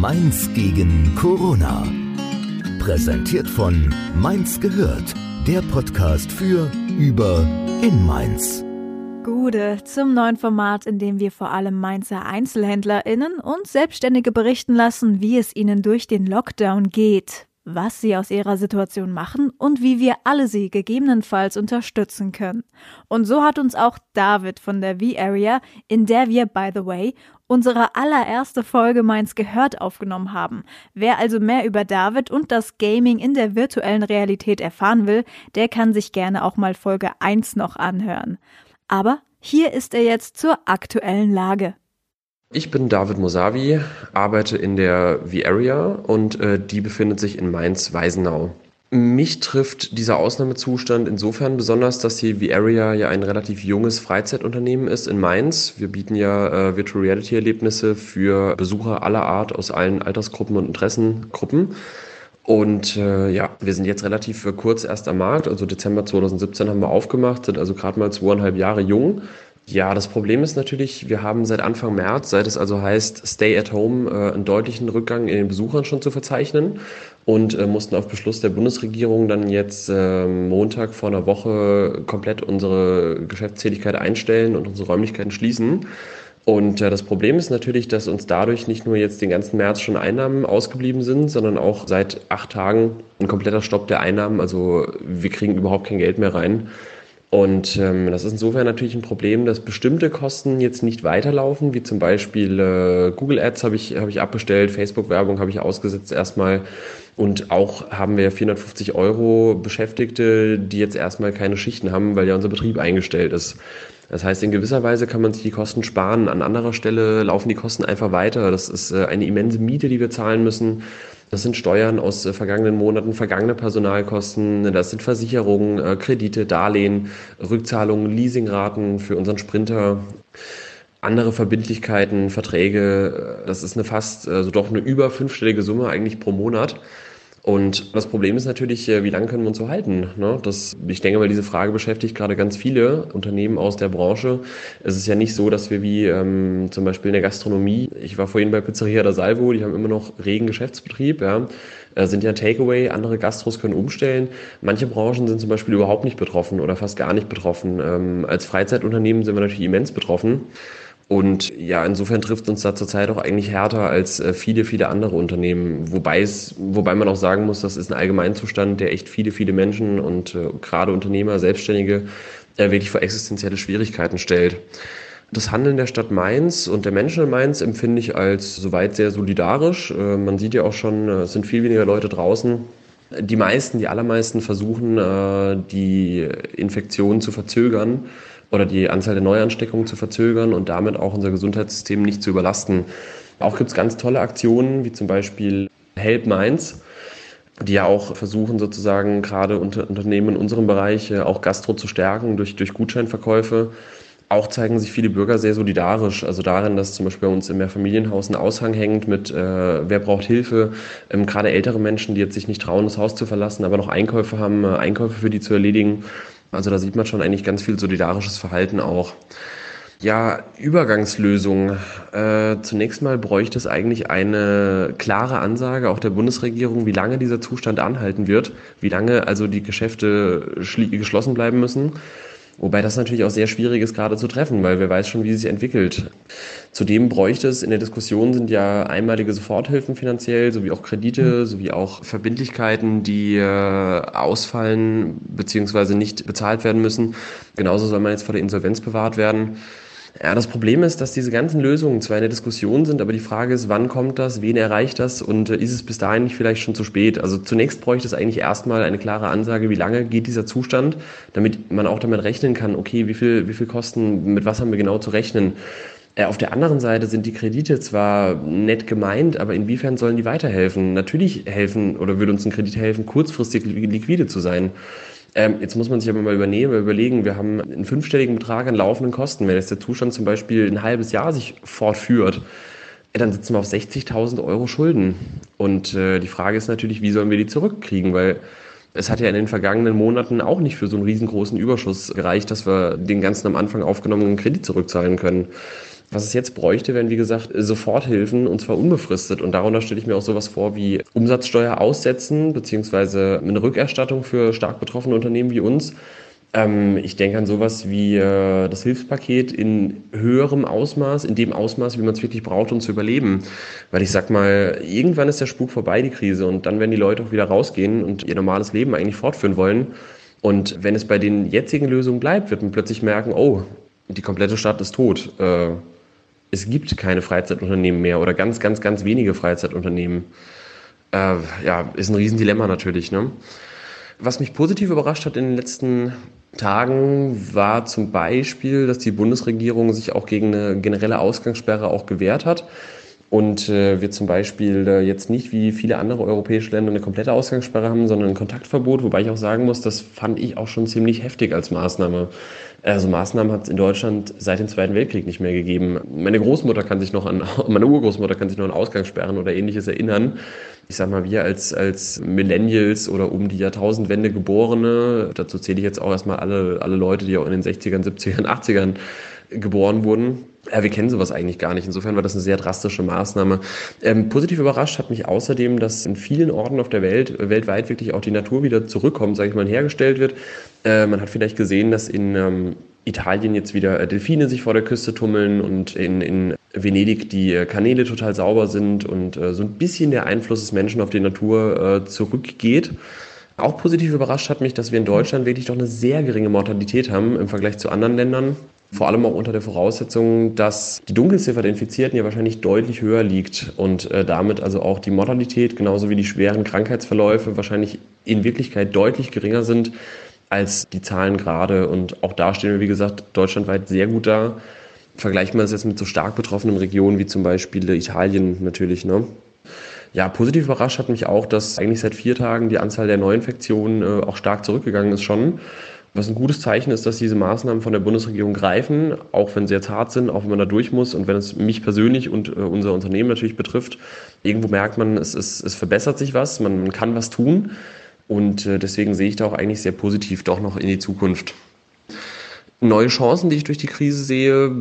Mainz gegen Corona. Präsentiert von Mainz gehört, der Podcast für, über, in Mainz. Gude zum neuen Format, in dem wir vor allem Mainzer EinzelhändlerInnen und Selbstständige berichten lassen, wie es ihnen durch den Lockdown geht, was sie aus ihrer Situation machen und wie wir alle sie gegebenenfalls unterstützen können. Und so hat uns auch David von der V-Area, in der wir, by the way, unsere allererste Folge Mainz gehört aufgenommen haben. Wer also mehr über David und das Gaming in der virtuellen Realität erfahren will, der kann sich gerne auch mal Folge 1 noch anhören. Aber hier ist er jetzt zur aktuellen Lage. Ich bin David Mosavi, arbeite in der V-Area und äh, die befindet sich in Mainz-Weisenau. Mich trifft dieser Ausnahmezustand insofern besonders, dass die V-Area ja ein relativ junges Freizeitunternehmen ist in Mainz. Wir bieten ja äh, Virtual Reality Erlebnisse für Besucher aller Art aus allen Altersgruppen und Interessengruppen. Und äh, ja, wir sind jetzt relativ kurz erst am Markt, also Dezember 2017 haben wir aufgemacht, sind also gerade mal zweieinhalb Jahre jung ja, das Problem ist natürlich, wir haben seit Anfang März, seit es also heißt Stay at Home, äh, einen deutlichen Rückgang in den Besuchern schon zu verzeichnen und äh, mussten auf Beschluss der Bundesregierung dann jetzt äh, Montag vor einer Woche komplett unsere Geschäftstätigkeit einstellen und unsere Räumlichkeiten schließen. Und äh, das Problem ist natürlich, dass uns dadurch nicht nur jetzt den ganzen März schon Einnahmen ausgeblieben sind, sondern auch seit acht Tagen ein kompletter Stopp der Einnahmen. Also wir kriegen überhaupt kein Geld mehr rein. Und ähm, das ist insofern natürlich ein Problem, dass bestimmte Kosten jetzt nicht weiterlaufen, wie zum Beispiel äh, Google Ads habe ich, hab ich abbestellt, Facebook-Werbung habe ich ausgesetzt erstmal. Und auch haben wir 450 Euro Beschäftigte, die jetzt erstmal keine Schichten haben, weil ja unser Betrieb eingestellt ist. Das heißt, in gewisser Weise kann man sich die Kosten sparen. An anderer Stelle laufen die Kosten einfach weiter. Das ist äh, eine immense Miete, die wir zahlen müssen. Das sind Steuern aus äh, vergangenen Monaten, vergangene Personalkosten, das sind Versicherungen, äh, Kredite, Darlehen, Rückzahlungen, Leasingraten für unseren Sprinter andere Verbindlichkeiten, Verträge, das ist eine fast, also doch eine über fünfstellige Summe eigentlich pro Monat. Und das Problem ist natürlich, äh, wie lange können wir uns so halten? Ne? Das, ich denke mal, diese Frage beschäftigt gerade ganz viele Unternehmen aus der Branche. Es ist ja nicht so, dass wir wie ähm, zum Beispiel in der Gastronomie, ich war vorhin bei Pizzeria da Salvo, die haben immer noch regen Geschäftsbetrieb, ja, äh, sind ja Takeaway, andere Gastros können umstellen. Manche Branchen sind zum Beispiel überhaupt nicht betroffen oder fast gar nicht betroffen. Ähm, als Freizeitunternehmen sind wir natürlich immens betroffen. Und ja, insofern trifft uns da zurzeit auch eigentlich härter als äh, viele, viele andere Unternehmen. Wobei es, wobei man auch sagen muss, das ist ein Allgemeinzustand, der echt viele, viele Menschen und äh, gerade Unternehmer, Selbstständige äh, wirklich vor existenzielle Schwierigkeiten stellt. Das Handeln der Stadt Mainz und der Menschen in Mainz empfinde ich als soweit sehr solidarisch. Äh, man sieht ja auch schon, äh, es sind viel weniger Leute draußen. Die meisten, die allermeisten versuchen, äh, die Infektion zu verzögern oder die Anzahl der Neuansteckungen zu verzögern und damit auch unser Gesundheitssystem nicht zu überlasten. Auch gibt es ganz tolle Aktionen, wie zum Beispiel Help Mainz, die ja auch versuchen, sozusagen gerade unter Unternehmen in unserem Bereich äh, auch Gastro zu stärken durch, durch Gutscheinverkäufe. Auch zeigen sich viele Bürger sehr solidarisch, also darin, dass zum Beispiel bei uns im Mehrfamilienhaus ein Aushang hängt mit, äh, wer braucht Hilfe, ähm, gerade ältere Menschen, die jetzt sich nicht trauen, das Haus zu verlassen, aber noch Einkäufe haben, äh, Einkäufe für die zu erledigen. Also da sieht man schon eigentlich ganz viel solidarisches Verhalten auch. Ja, Übergangslösung. Äh, zunächst mal bräuchte es eigentlich eine klare Ansage auch der Bundesregierung, wie lange dieser Zustand anhalten wird, wie lange also die Geschäfte geschlossen bleiben müssen. Wobei das natürlich auch sehr schwierig ist, gerade zu treffen, weil wer weiß schon, wie es sich entwickelt. Zudem bräuchte es, in der Diskussion sind ja einmalige Soforthilfen finanziell, sowie auch Kredite, mhm. sowie auch Verbindlichkeiten, die äh, ausfallen bzw. nicht bezahlt werden müssen. Genauso soll man jetzt vor der Insolvenz bewahrt werden. Ja, das Problem ist, dass diese ganzen Lösungen zwar in der Diskussion sind, aber die Frage ist, wann kommt das, wen erreicht das und äh, ist es bis dahin nicht vielleicht schon zu spät? Also zunächst bräuchte es eigentlich erstmal eine klare Ansage, wie lange geht dieser Zustand, damit man auch damit rechnen kann, okay, wie viel, wie viel Kosten, mit was haben wir genau zu rechnen? Äh, auf der anderen Seite sind die Kredite zwar nett gemeint, aber inwiefern sollen die weiterhelfen? Natürlich helfen oder würde uns ein Kredit helfen, kurzfristig liquide zu sein. Ähm, jetzt muss man sich aber mal übernehmen, überlegen, wir haben einen fünfstelligen Betrag an laufenden Kosten. Wenn jetzt der Zustand zum Beispiel ein halbes Jahr sich fortführt, dann sitzen wir auf 60.000 Euro Schulden. Und äh, die Frage ist natürlich, wie sollen wir die zurückkriegen? Weil es hat ja in den vergangenen Monaten auch nicht für so einen riesengroßen Überschuss gereicht, dass wir den ganzen am Anfang aufgenommenen Kredit zurückzahlen können. Was es jetzt bräuchte, wären, wie gesagt, Soforthilfen und zwar unbefristet. Und darunter stelle ich mir auch sowas vor wie Umsatzsteuer aussetzen, beziehungsweise eine Rückerstattung für stark betroffene Unternehmen wie uns. Ähm, ich denke an sowas wie äh, das Hilfspaket in höherem Ausmaß, in dem Ausmaß, wie man es wirklich braucht, um zu überleben. Weil ich sag mal, irgendwann ist der Spuk vorbei, die Krise, und dann werden die Leute auch wieder rausgehen und ihr normales Leben eigentlich fortführen wollen. Und wenn es bei den jetzigen Lösungen bleibt, wird man plötzlich merken, oh, die komplette Stadt ist tot. Äh, es gibt keine Freizeitunternehmen mehr oder ganz, ganz, ganz wenige Freizeitunternehmen. Äh, ja, ist ein Riesendilemma natürlich. Ne? Was mich positiv überrascht hat in den letzten Tagen war zum Beispiel, dass die Bundesregierung sich auch gegen eine generelle Ausgangssperre auch gewehrt hat und äh, wir zum Beispiel äh, jetzt nicht wie viele andere europäische Länder eine komplette Ausgangssperre haben, sondern ein Kontaktverbot, wobei ich auch sagen muss, das fand ich auch schon ziemlich heftig als Maßnahme. Also Maßnahmen hat es in Deutschland seit dem Zweiten Weltkrieg nicht mehr gegeben. Meine Großmutter kann sich noch an, meine Urgroßmutter kann sich noch an Ausgangssperren oder ähnliches erinnern. Ich sag mal, wir als, als Millennials oder um die Jahrtausendwende Geborene, dazu zähle ich jetzt auch erstmal alle, alle Leute, die auch in den 60ern, 70ern, 80ern geboren wurden. Ja, wir kennen sowas eigentlich gar nicht. Insofern war das eine sehr drastische Maßnahme. Ähm, positiv überrascht hat mich außerdem, dass in vielen Orten auf der Welt, weltweit wirklich auch die Natur wieder zurückkommt, sage ich mal, hergestellt wird. Äh, man hat vielleicht gesehen, dass in ähm, Italien jetzt wieder Delfine sich vor der Küste tummeln und in, in Venedig die äh, Kanäle total sauber sind und äh, so ein bisschen der Einfluss des Menschen auf die Natur äh, zurückgeht. Auch positiv überrascht hat mich, dass wir in Deutschland wirklich doch eine sehr geringe Mortalität haben im Vergleich zu anderen Ländern. Vor allem auch unter der Voraussetzung, dass die Dunkelziffer der Infizierten ja wahrscheinlich deutlich höher liegt und äh, damit also auch die Mortalität genauso wie die schweren Krankheitsverläufe wahrscheinlich in Wirklichkeit deutlich geringer sind als die Zahlen gerade. Und auch da stehen wir, wie gesagt, deutschlandweit sehr gut da. Vergleichen wir das jetzt mit so stark betroffenen Regionen wie zum Beispiel Italien natürlich. Ne? Ja, positiv überrascht hat mich auch, dass eigentlich seit vier Tagen die Anzahl der Neuinfektionen äh, auch stark zurückgegangen ist schon. Was ein gutes Zeichen ist, dass diese Maßnahmen von der Bundesregierung greifen, auch wenn sie jetzt hart sind, auch wenn man da durch muss und wenn es mich persönlich und äh, unser Unternehmen natürlich betrifft. Irgendwo merkt man, es, es, es verbessert sich was, man, kann was tun und äh, deswegen sehe ich da auch eigentlich sehr positiv doch noch in die Zukunft. Neue Chancen, die ich durch die Krise sehe,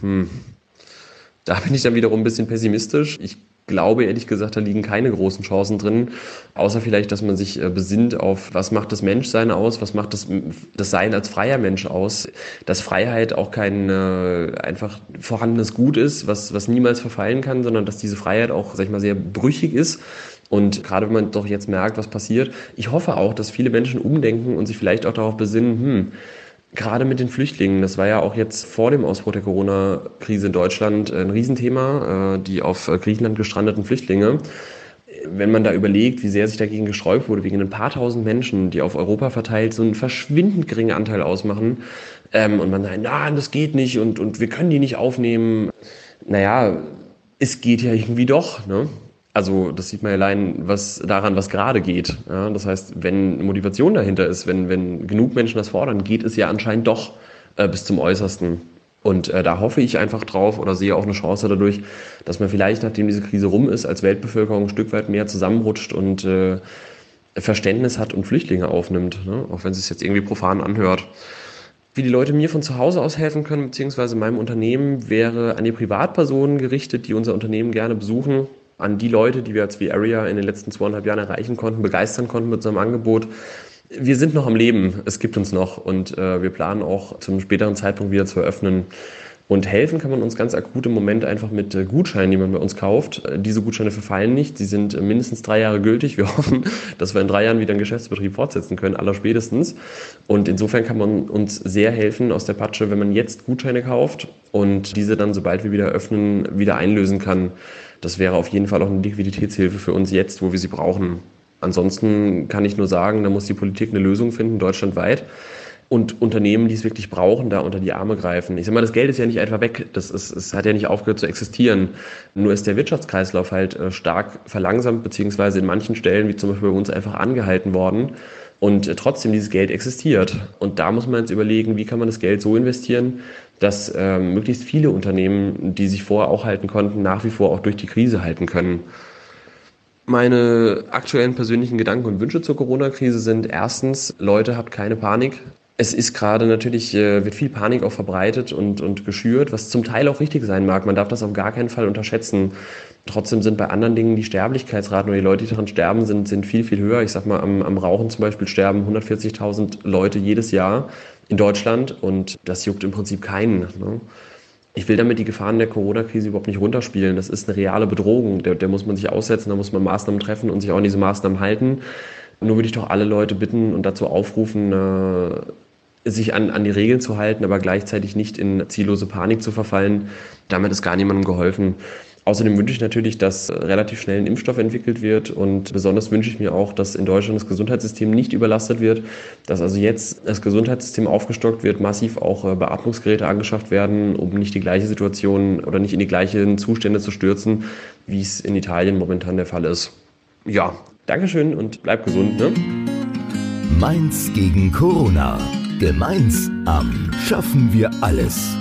hm, da bin ich dann wiederum ein bisschen pessimistisch. Ich glaube ehrlich gesagt, da liegen keine großen Chancen drin, außer vielleicht, dass man sich äh, besinnt auf, was macht das Menschsein aus, was macht das, das Sein als freier Mensch aus, dass Freiheit auch kein äh, einfach vorhandenes Gut ist, was, was niemals verfallen kann, sondern dass diese Freiheit auch, sag ich mal, sehr brüchig ist. Und gerade wenn man doch jetzt merkt, was passiert, ich hoffe auch, dass viele Menschen umdenken und sich vielleicht auch darauf besinnen, hm, Gerade mit den Flüchtlingen, das war ja auch jetzt vor dem Ausbruch der Corona-Krise in Deutschland ein Riesenthema, äh, die auf Griechenland gestrandeten Flüchtlinge. Wenn man da überlegt, wie sehr sich dagegen gesträubt wurde, wegen ein paar tausend Menschen, die auf Europa verteilt so einen verschwindend geringen Anteil ausmachen, ähm, und man sagt, na, das geht nicht und, und wir können die nicht aufnehmen. Naja, es geht ja irgendwie doch. Ne? Also das sieht man allein was daran, was gerade geht. Ja, das heißt, wenn Motivation dahinter ist, wenn, wenn genug Menschen das fordern, geht es ja anscheinend doch äh, bis zum Äußersten. Und äh, da hoffe ich einfach drauf oder sehe auch eine Chance dadurch, dass man vielleicht, nachdem diese Krise rum ist, als Weltbevölkerung ein Stück weit mehr zusammenrutscht und äh, Verständnis hat und Flüchtlinge aufnimmt, ne? auch wenn es sich jetzt irgendwie profan anhört. Wie die Leute mir von zu Hause aus helfen können, beziehungsweise meinem Unternehmen, wäre an die Privatpersonen gerichtet, die unser Unternehmen gerne besuchen an die Leute, die wir als V-Area in den letzten zweieinhalb Jahren erreichen konnten, begeistern konnten mit unserem Angebot. Wir sind noch am Leben, es gibt uns noch und äh, wir planen auch zum späteren Zeitpunkt wieder zu eröffnen. Und helfen kann man uns ganz akut im Moment einfach mit äh, Gutscheinen, die man bei uns kauft. Äh, diese Gutscheine verfallen nicht. Sie sind äh, mindestens drei Jahre gültig. Wir hoffen, dass wir in drei Jahren wieder einen Geschäftsbetrieb fortsetzen können, aller spätestens. Und insofern kann man uns sehr helfen aus der Patsche, wenn man jetzt Gutscheine kauft und diese dann, sobald wir wieder öffnen, wieder einlösen kann. Das wäre auf jeden Fall auch eine Liquiditätshilfe für uns jetzt, wo wir sie brauchen. Ansonsten kann ich nur sagen, da muss die Politik eine Lösung finden, deutschlandweit. Und Unternehmen, die es wirklich brauchen, da unter die Arme greifen. Ich sag mal, das Geld ist ja nicht einfach weg. Das ist, es hat ja nicht aufgehört zu existieren. Nur ist der Wirtschaftskreislauf halt äh, stark verlangsamt, beziehungsweise in manchen Stellen, wie zum Beispiel bei uns, einfach angehalten worden. Und äh, trotzdem dieses Geld existiert. Und da muss man jetzt überlegen, wie kann man das Geld so investieren, dass ähm, möglichst viele Unternehmen, die sich vorher auch halten konnten, nach wie vor auch durch die Krise halten können. Meine aktuellen persönlichen Gedanken und Wünsche zur Corona-Krise sind erstens, Leute, habt keine Panik. Es ist gerade natürlich, äh, wird viel Panik auch verbreitet und, und geschürt, was zum Teil auch richtig sein mag. Man darf das auf gar keinen Fall unterschätzen. Trotzdem sind bei anderen Dingen die Sterblichkeitsraten oder die Leute, die daran sterben, sind, sind viel, viel höher. Ich sag mal, am, am Rauchen zum Beispiel sterben 140.000 Leute jedes Jahr in Deutschland und das juckt im Prinzip keinen. Ne? Ich will damit die Gefahren der Corona-Krise überhaupt nicht runterspielen. Das ist eine reale Bedrohung. Der, der muss man sich aussetzen, da muss man Maßnahmen treffen und sich auch an diese Maßnahmen halten. Nur würde ich doch alle Leute bitten und dazu aufrufen, äh, sich an, an die Regeln zu halten, aber gleichzeitig nicht in ziellose Panik zu verfallen. Damit ist gar niemandem geholfen. Außerdem wünsche ich natürlich, dass relativ schnell ein Impfstoff entwickelt wird und besonders wünsche ich mir auch, dass in Deutschland das Gesundheitssystem nicht überlastet wird, dass also jetzt das Gesundheitssystem aufgestockt wird, massiv auch äh, Beatmungsgeräte angeschafft werden, um nicht die gleiche Situation oder nicht in die gleichen Zustände zu stürzen, wie es in Italien momentan der Fall ist. Ja, Dankeschön und bleib gesund. Ne? Mainz gegen Corona. Gemeinsam schaffen wir alles.